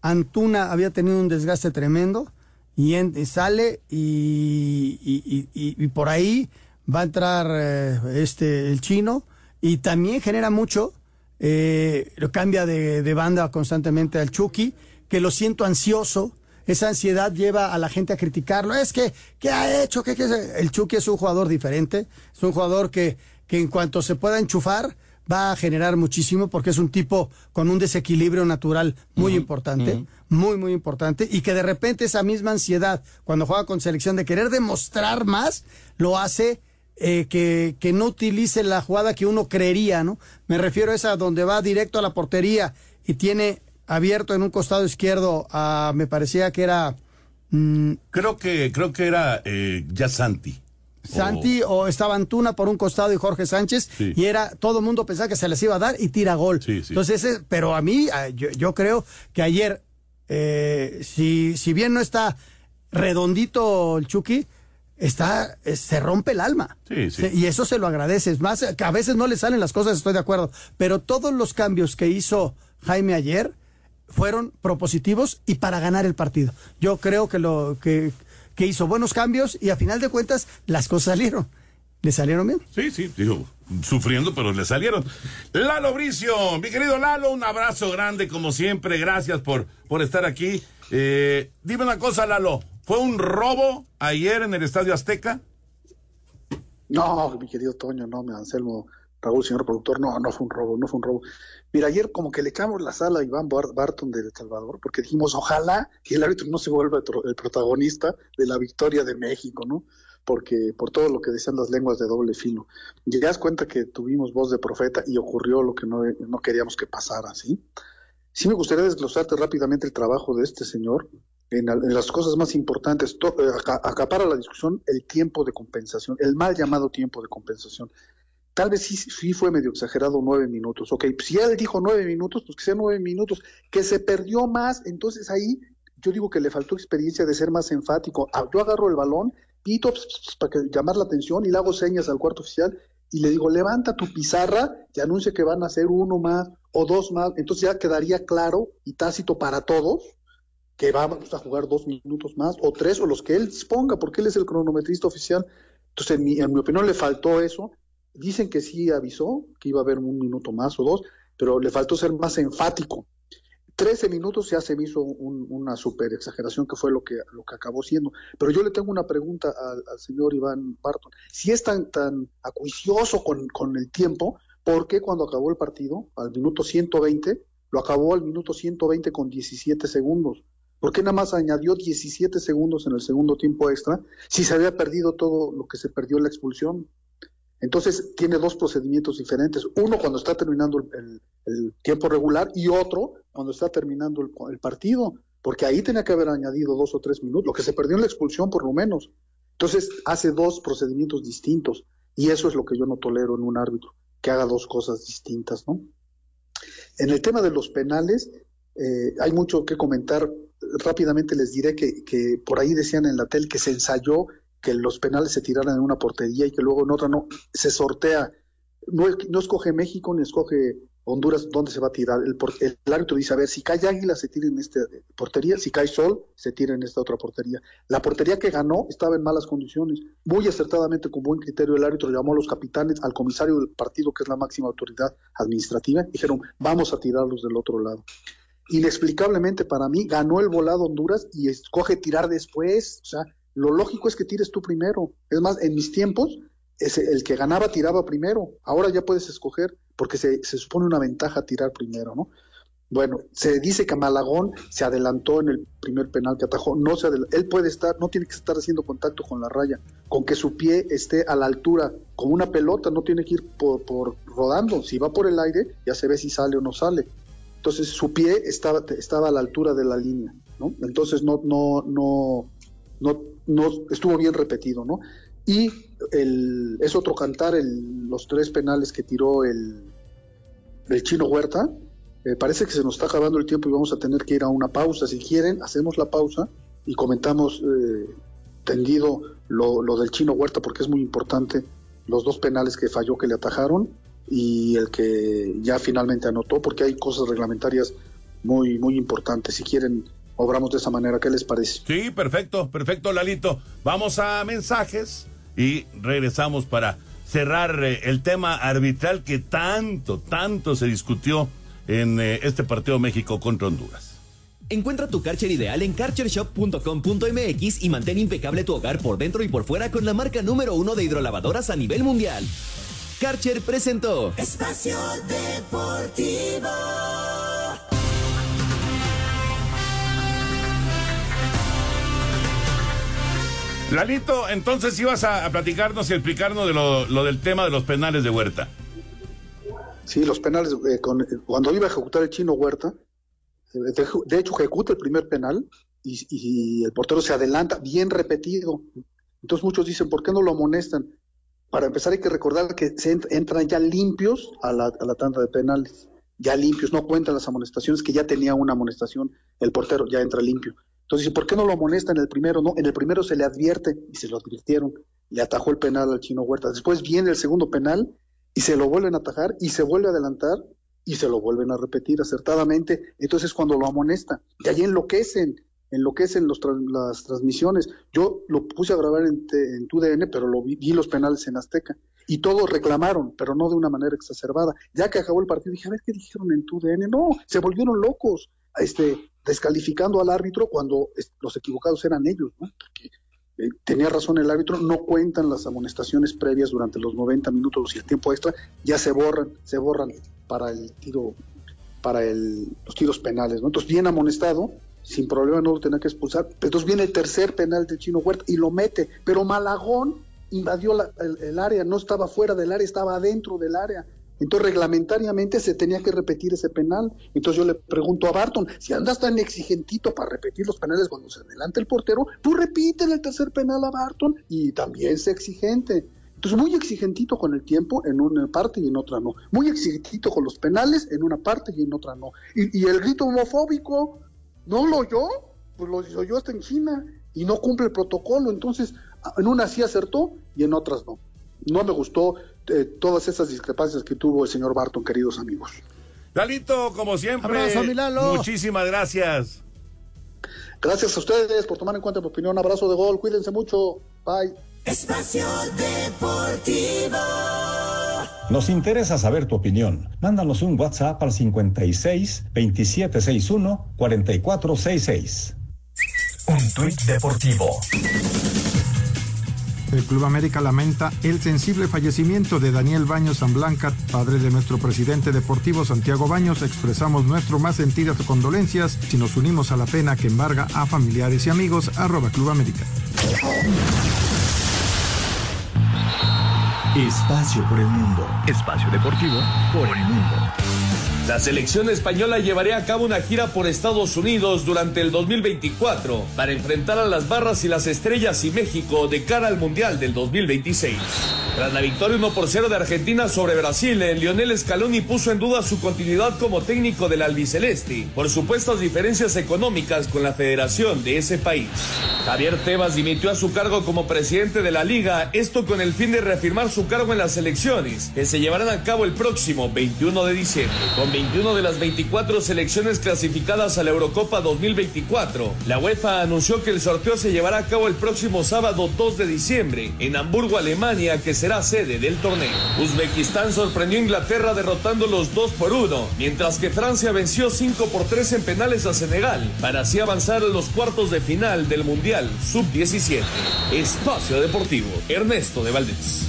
Speaker 8: Antuna había tenido un desgaste tremendo y, sale y, por ahí va a entrar eh, este el chino y también genera mucho. Eh, lo cambia de, de banda constantemente al Chucky que lo siento ansioso. Esa ansiedad lleva a la gente a criticarlo. Es que, ¿qué ha hecho? ¿Qué, qué? El Chucky es un jugador diferente. Es un jugador que, que en cuanto se pueda enchufar, va a generar muchísimo porque es un tipo con un desequilibrio natural muy importante, muy, muy importante, y que de repente esa misma ansiedad, cuando juega con selección de querer demostrar más, lo hace eh, que, que, no utilice la jugada que uno creería, ¿no? Me refiero a esa donde va directo a la portería y tiene abierto en un costado izquierdo a, me parecía que era...
Speaker 7: Mm, creo que creo que era eh, ya Santi.
Speaker 8: Santi o... estaba Antuna por un costado y Jorge Sánchez y era todo el mundo pensaba que se les iba a dar y tira gol. Entonces, pero a mí yo, creo que ayer eh, si si bien no está redondito el Chucky, está eh, se rompe el alma. y eso se lo agradeces. Más que a veces no le salen las cosas, estoy de acuerdo, pero todos los cambios que hizo Jaime ayer fueron propositivos y para ganar el partido. Yo creo que lo que, que hizo buenos cambios y a final de cuentas las cosas salieron. ¿Le salieron bien?
Speaker 7: Sí, sí, digo, sufriendo, pero le salieron. Lalo Bricio, mi querido Lalo, un abrazo grande como siempre, gracias por, por estar aquí. Eh, dime una cosa, Lalo, ¿fue un robo ayer en el Estadio Azteca?
Speaker 22: No, mi querido Toño, no, me Anselmo, Raúl, señor productor, no, no fue un robo, no fue un robo. Mira, ayer como que le cambiamos la sala a Iván Barton de El Salvador, porque dijimos, ojalá que el árbitro no se vuelva el protagonista de la victoria de México, ¿no? Porque por todo lo que decían las lenguas de doble filo. Y das cuenta que tuvimos voz de profeta y ocurrió lo que no, no queríamos que pasara, ¿sí? Sí me gustaría desglosarte rápidamente el trabajo de este señor, en, las cosas más importantes, eh, acapara la discusión el tiempo de compensación, el mal llamado tiempo de compensación tal vez sí, sí fue medio exagerado nueve minutos. Ok, si él dijo nueve minutos, pues que sea nueve minutos. Que se perdió más, entonces ahí yo digo que le faltó experiencia de ser más enfático. Ah, yo agarro el balón, pito para que, llamar la atención y le hago señas al cuarto oficial y le digo, levanta tu pizarra y anuncia que van a hacer uno más o dos más. Entonces ya quedaría claro y tácito para todos que vamos a jugar dos minutos más o tres o los que él disponga, porque él es el cronometrista oficial. Entonces, en mi, en mi opinión, le faltó eso. Dicen que sí avisó que iba a haber un minuto más o dos, pero le faltó ser más enfático. Trece minutos ya se me hizo una super exageración que fue lo que, lo que acabó siendo. Pero yo le tengo una pregunta al, señor Iván Barton. Si es tan, tan acuicioso con, con el tiempo, ¿por qué cuando acabó el partido, al minuto 120, lo acabó al minuto 120 con 17 segundos? ¿Por qué nada más añadió 17 segundos en el segundo tiempo extra si se había perdido todo lo que se perdió en la expulsión? Entonces tiene dos procedimientos diferentes, uno cuando está terminando el, tiempo regular y otro cuando está terminando el, partido, porque ahí tenía que haber añadido dos o tres minutos, lo que se perdió en la expulsión por lo menos. Entonces hace dos procedimientos distintos y eso es lo que yo no tolero en un árbitro, que haga dos cosas distintas, ¿no? En el tema de los penales, eh, hay mucho que comentar. Rápidamente les diré que, que por ahí decían en la tel que se ensayó que los penales se tiraran en una portería y que luego en otra no, se sortea. No, no escoge México ni escoge Honduras dónde se va a tirar. El, el, árbitro dice, a ver, si cae Águila se tira en esta portería, si cae Sol se tira en esta otra portería. La portería que ganó estaba en malas condiciones. Muy acertadamente, con buen criterio, el árbitro llamó a los capitanes, al comisario del partido, que es la máxima autoridad administrativa, y dijeron, vamos a tirarlos del otro lado. Inexplicablemente para mí, ganó el volado Honduras y escoge tirar después. O sea, lo lógico es que tires tú primero. Es más, en mis tiempos, el que ganaba tiraba primero. Ahora ya puedes escoger, porque se, supone una ventaja tirar primero, ¿no? Bueno, se dice que Malagón se adelantó en el primer penal que atajó. No se él puede estar, no tiene que estar haciendo contacto con la raya, con que su pie esté a la altura, como una pelota, no tiene que ir por, por rodando. Si va por el aire, ya se ve si sale o no sale. Entonces su pie estaba, estaba a la altura de la línea, ¿no? Entonces no, no, no, no, no estuvo bien repetido, ¿no? Y el, es otro cantar el- los tres penales que tiró el, el chino Huerta. Eh, parece que se nos está acabando el tiempo y vamos a tener que ir a una pausa. Si quieren, hacemos la pausa y comentamos eh, tendido lo, lo del chino Huerta porque es muy importante los dos penales que falló que le atajaron y el que ya finalmente anotó porque hay cosas reglamentarias muy muy importantes. Si quieren, obramos de esa manera. ¿Qué les parece?
Speaker 7: Sí, perfecto, perfecto, Lalito. Vamos a mensajes y regresamos para cerrar eh, el tema arbitral que tanto, tanto se discutió en eh, este partido México contra Honduras.
Speaker 14: Encuentra tu Karcher ideal en karchershop.com.mx y mantén impecable tu hogar por dentro y por fuera con la marca número uno de hidrolavadoras a nivel mundial. Karcher presentó.
Speaker 12: Espacio Deportivo.
Speaker 7: Lalito, entonces ibas a, platicarnos y explicarnos de lo, del tema de los penales de Huerta.
Speaker 22: Sí, los penales, eh, con- cuando iba a ejecutar el chino Huerta, eh, de, hecho ejecuta el primer penal y, el portero se adelanta, bien repetido. Entonces muchos dicen, ¿por qué no lo amonestan? Para empezar hay que recordar que se ent- entran ya limpios a la, a la tanda de penales, ya limpios, no cuentan las amonestaciones, que ya tenía una amonestación el portero, ya entra limpio. Entonces, dice, ¿por qué no lo amonestan en el primero? No, en el primero se le advierte y se lo advirtieron, le atajó el penal al chino Huerta. Después viene el segundo penal y se lo vuelven a atajar y se vuelve a adelantar y se lo vuelven a repetir acertadamente. Entonces cuando lo amonesta, y ahí enloquecen, enloquecen las transmisiones. Yo lo puse a grabar en, en TUDN, pero lo vi, vi los penales en Azteca y todos reclamaron, pero no de una manera exacerbada. Ya que acabó el partido dije, a ver qué dijeron en TUDN. No, se volvieron locos, este, descalificando al árbitro cuando los equivocados eran ellos, ¿no? Porque eh, tenía razón el árbitro, no cuentan las amonestaciones previas durante los 90 minutos y el tiempo extra, ya se borran, se borran para el tiro, para el, los tiros penales, ¿no? Entonces, bien amonestado, sin problema no lo tenía que expulsar. Entonces viene el tercer penal del Chino Huerta y lo mete, pero Malagón invadió la- el, el área, no estaba fuera del área, estaba adentro del área. Entonces, reglamentariamente se tenía que repetir ese penal. Entonces, yo le pregunto a Barton, si andas tan exigentito para repetir los penales cuando se adelanta el portero, tú repítele el tercer penal a Barton y también sé exigente. Entonces, muy exigentito con el tiempo en una parte y en otra no. Muy exigentito con los penales en una parte y en otra no. Y, y el grito homofóbico, ¿no lo oyó? Pues lo oyó hasta en China y no cumple el protocolo. Entonces, en unas sí acertó y en otras no. No me gustó eh, todas esas discrepancias que tuvo el señor Barton, queridos amigos.
Speaker 7: Lalito, como siempre,
Speaker 22: Abrazo, mi Lalo.
Speaker 7: muchísimas gracias.
Speaker 22: Gracias a ustedes por tomar en cuenta mi opinión. Abrazo de gol, cuídense mucho. Bye.
Speaker 12: Espacio Deportivo.
Speaker 23: Nos interesa saber tu opinión. Mándanos un WhatsApp al 56 2761 4466.
Speaker 13: Un tuit deportivo.
Speaker 1: El Club América lamenta el sensible fallecimiento de Daniel Baños San Blanca, padre de nuestro presidente deportivo Santiago Baños. Expresamos nuestro más sentidas condolencias si nos unimos a la pena que embarga a familiares y amigos. Arroba Club América.
Speaker 13: Espacio por el mundo. Espacio deportivo por el mundo.
Speaker 24: La selección española llevaría a cabo una gira por Estados Unidos durante el 2024 para enfrentar a las barras y las estrellas y México de cara al Mundial del 2026. Tras la victoria 1 por 0 de Argentina sobre Brasil, el Lionel Scaloni puso en duda su continuidad como técnico del albiceleste por supuestas diferencias económicas con la federación de ese país. Javier Tebas dimitió a su cargo como presidente de la liga, esto con el fin de reafirmar su cargo en las elecciones que se llevarán a cabo el próximo 21 de diciembre. 21 de las 24 selecciones clasificadas a la Eurocopa 2024, la UEFA anunció que el sorteo se llevará a cabo el próximo sábado 2 de diciembre en Hamburgo, Alemania, que será sede del torneo. Uzbekistán sorprendió a Inglaterra derrotando los 2 por 1, mientras que Francia venció 5 por 3 en penales a Senegal, para así avanzar a los cuartos de final del Mundial Sub-17. Espacio Deportivo, Ernesto de Valdés.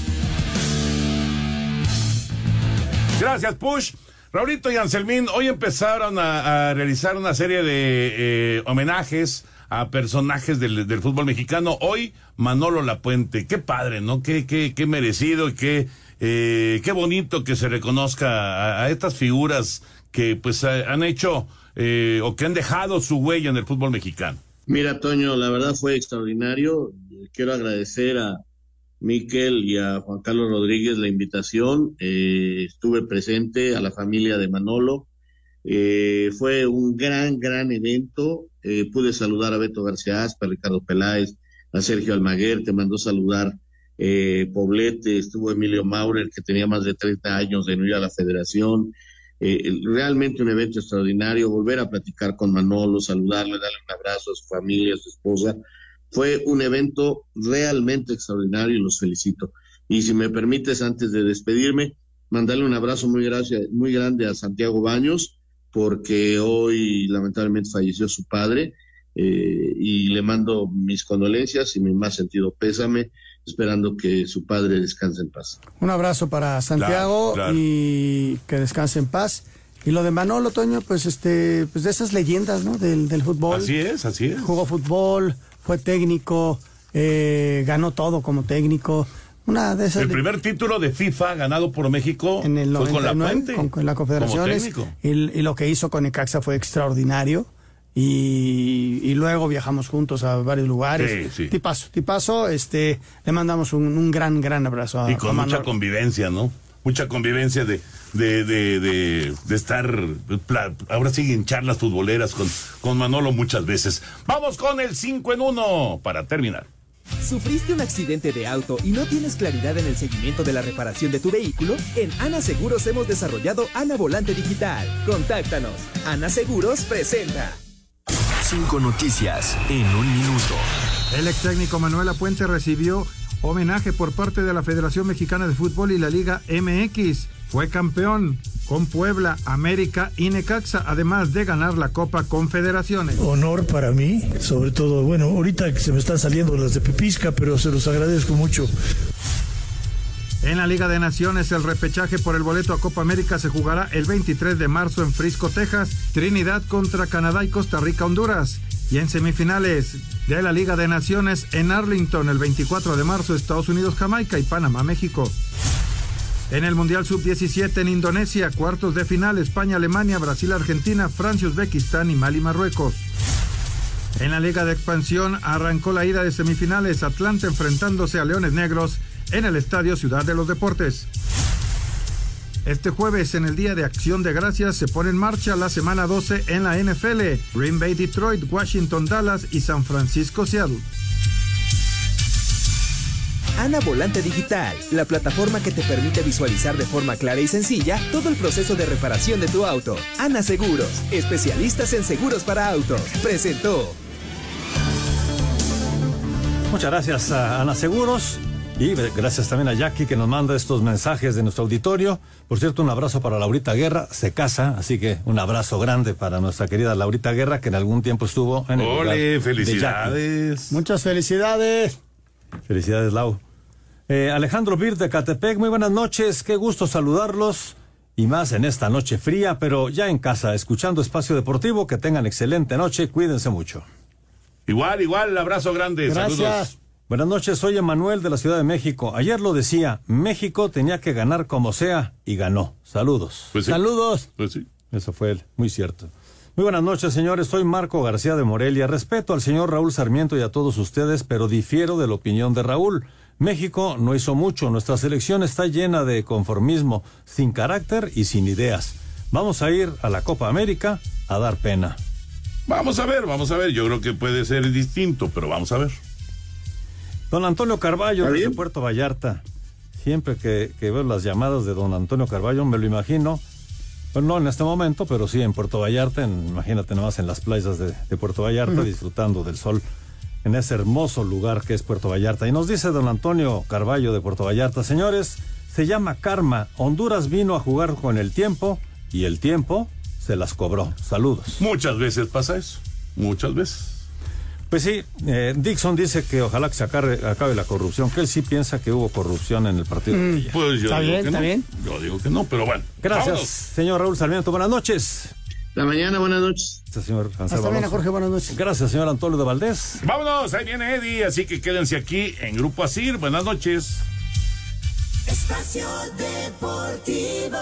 Speaker 7: Gracias, Push. Raulito y Anselmín, hoy empezaron a, realizar una serie de eh, homenajes a personajes del, del, fútbol mexicano. Hoy Manolo Lapuente, qué padre, ¿no? Qué, qué, qué merecido y qué, eh, qué bonito que se reconozca a, a estas figuras que pues han hecho eh, o que han dejado su huella en el fútbol mexicano.
Speaker 9: Mira, Toño, la verdad fue extraordinario. Quiero agradecer a Miquel y a Juan Carlos Rodríguez la invitación. Eh, estuve presente a la familia de Manolo. Eh, fue un gran, gran evento. Eh, pude saludar a Beto García Aspa, a Ricardo Peláez, a Sergio Almaguer, te mandó saludar eh, Poblete, estuvo Emilio Maurer, que tenía más de 30 años de no a la federación. Eh, realmente un evento extraordinario, volver a platicar con Manolo, saludarle, darle un abrazo a su familia, a su esposa. Fue un evento realmente extraordinario y los felicito. Y si me permites, antes de despedirme, mandarle un abrazo muy, gracias, muy grande a Santiago Baños, porque hoy lamentablemente falleció su padre eh, y le mando mis condolencias y mi más sentido pésame, esperando que su padre descanse en paz.
Speaker 8: Un abrazo para Santiago claro, claro. y que descanse en paz. Y lo de Manolo Toño, pues este, pues de esas leyendas, ¿no? Del, del fútbol.
Speaker 7: Así es, así es.
Speaker 8: Jugó fútbol, fue técnico, eh, ganó todo como técnico. Una de esas
Speaker 7: el primer título de FIFA ganado por México
Speaker 8: en el
Speaker 7: fue
Speaker 8: 99,
Speaker 7: con la Puente,
Speaker 8: con, con la Confederaciones. Y, y, lo que hizo con Ecaxa fue extraordinario. Y, y, luego viajamos juntos a varios lugares.
Speaker 7: Sí, sí.
Speaker 8: Tipazo, tipazo, este, le mandamos un, un gran, gran abrazo a
Speaker 7: Y con
Speaker 8: a
Speaker 7: mucha convivencia, ¿no? Mucha convivencia de, de, de, de, de estar, ahora siguen charlas futboleras con, con Manolo muchas veces. Vamos con el 5 en 1 para terminar.
Speaker 25: ¿Sufriste un accidente de auto y no tienes claridad en el seguimiento de la reparación de tu vehículo? En Ana Seguros hemos desarrollado Ana Volante Digital. Contáctanos. Ana Seguros presenta.
Speaker 13: Cinco noticias en un minuto.
Speaker 1: El ex técnico Manuel Apuente recibió homenaje por parte de la Federación Mexicana de Fútbol y la Liga MX. Fue campeón con Puebla, América y Necaxa, además de ganar la Copa Confederaciones.
Speaker 26: Honor para mí, sobre todo, bueno, ahorita que se me están saliendo las de Pepisca, pero se los agradezco mucho.
Speaker 1: En la Liga de Naciones, el repechaje por el boleto a Copa América se jugará el 23 de marzo en Frisco, Texas, Trinidad contra Canadá y Costa Rica, Honduras. Y en semifinales de la Liga de Naciones en Arlington, el 24 de marzo, Estados Unidos, Jamaica y Panamá, México. En el Mundial Sub-17 en Indonesia, cuartos de final, España, Alemania, Brasil, Argentina, Francia, Uzbekistán y Mali, Marruecos. En la Liga de Expansión arrancó la ida de semifinales, Atlanta enfrentándose a Leones Negros en el Estadio Ciudad de los Deportes. Este jueves, en el Día de Acción de Gracias, se pone en marcha la semana 12 en la NFL. Green Bay, Detroit, Washington, Dallas y San Francisco, Seattle.
Speaker 25: Ana Volante Digital, la plataforma que te permite visualizar de forma clara y sencilla todo el proceso de reparación de tu auto. Ana Seguros, especialistas en seguros para autos, presentó.
Speaker 16: Muchas gracias a Ana Seguros. Y gracias también a Jackie que nos manda estos mensajes de nuestro auditorio. Por cierto, un abrazo para Laurita Guerra, se casa, así que un abrazo grande para nuestra querida Laurita Guerra, que en algún tiempo estuvo en el
Speaker 7: ¡Ole, felicidades!
Speaker 8: Muchas felicidades.
Speaker 16: Felicidades, Lau. Eh, Alejandro Bir de Catepec, muy buenas noches, qué gusto saludarlos. Y más en esta noche fría, pero ya en casa, escuchando Espacio Deportivo, que tengan excelente noche, cuídense mucho.
Speaker 7: Igual, igual, abrazo grande,
Speaker 8: Gracias.
Speaker 7: saludos.
Speaker 16: Buenas noches, soy Emanuel de la Ciudad de México. Ayer lo decía, México tenía que ganar como sea y ganó. Saludos.
Speaker 7: Pues sí.
Speaker 8: Saludos.
Speaker 7: Pues sí.
Speaker 16: Eso fue él, muy cierto. Muy buenas noches, señores. Soy Marco García de Morelia. Respeto al señor Raúl Sarmiento y a todos ustedes, pero difiero de la opinión de Raúl. México no hizo mucho. Nuestra selección está llena de conformismo, sin carácter y sin ideas. Vamos a ir a la Copa América a dar pena.
Speaker 7: Vamos a ver, vamos a ver. Yo creo que puede ser distinto, pero vamos a ver.
Speaker 16: Don Antonio Carballo, de Puerto Vallarta. Siempre que, que, veo las llamadas de don Antonio Carballo, me lo imagino. Pues no en este momento, pero sí en Puerto Vallarta. En, imagínate nomás en las playas de, de Puerto Vallarta, uh -huh. disfrutando del sol en ese hermoso lugar que es Puerto Vallarta. Y nos dice don Antonio Carballo de Puerto Vallarta, señores, se llama karma. Honduras vino a jugar con el tiempo y el tiempo se las cobró. Saludos.
Speaker 7: Muchas veces pasa eso. Muchas veces.
Speaker 16: Pues sí, eh, Dixon dice que ojalá que se acabe, acabe, la corrupción, que él sí piensa que hubo corrupción en el partido.
Speaker 7: Mm, pues yo
Speaker 8: está
Speaker 7: digo
Speaker 8: bien,
Speaker 7: que
Speaker 8: está
Speaker 7: no.
Speaker 8: bien.
Speaker 7: Yo digo que no, pero bueno.
Speaker 16: Gracias,
Speaker 7: vámonos.
Speaker 16: señor Raúl Sarmiento. Buenas noches.
Speaker 9: La mañana, buenas noches.
Speaker 16: Gracias, señor
Speaker 8: Hasta mañana. Jorge, buenas noches.
Speaker 16: Gracias, señor Antonio de Valdés.
Speaker 7: Vámonos, ahí viene Eddie, así que quédense aquí en Grupo Asir. Buenas noches.
Speaker 12: Espacio Deportivo.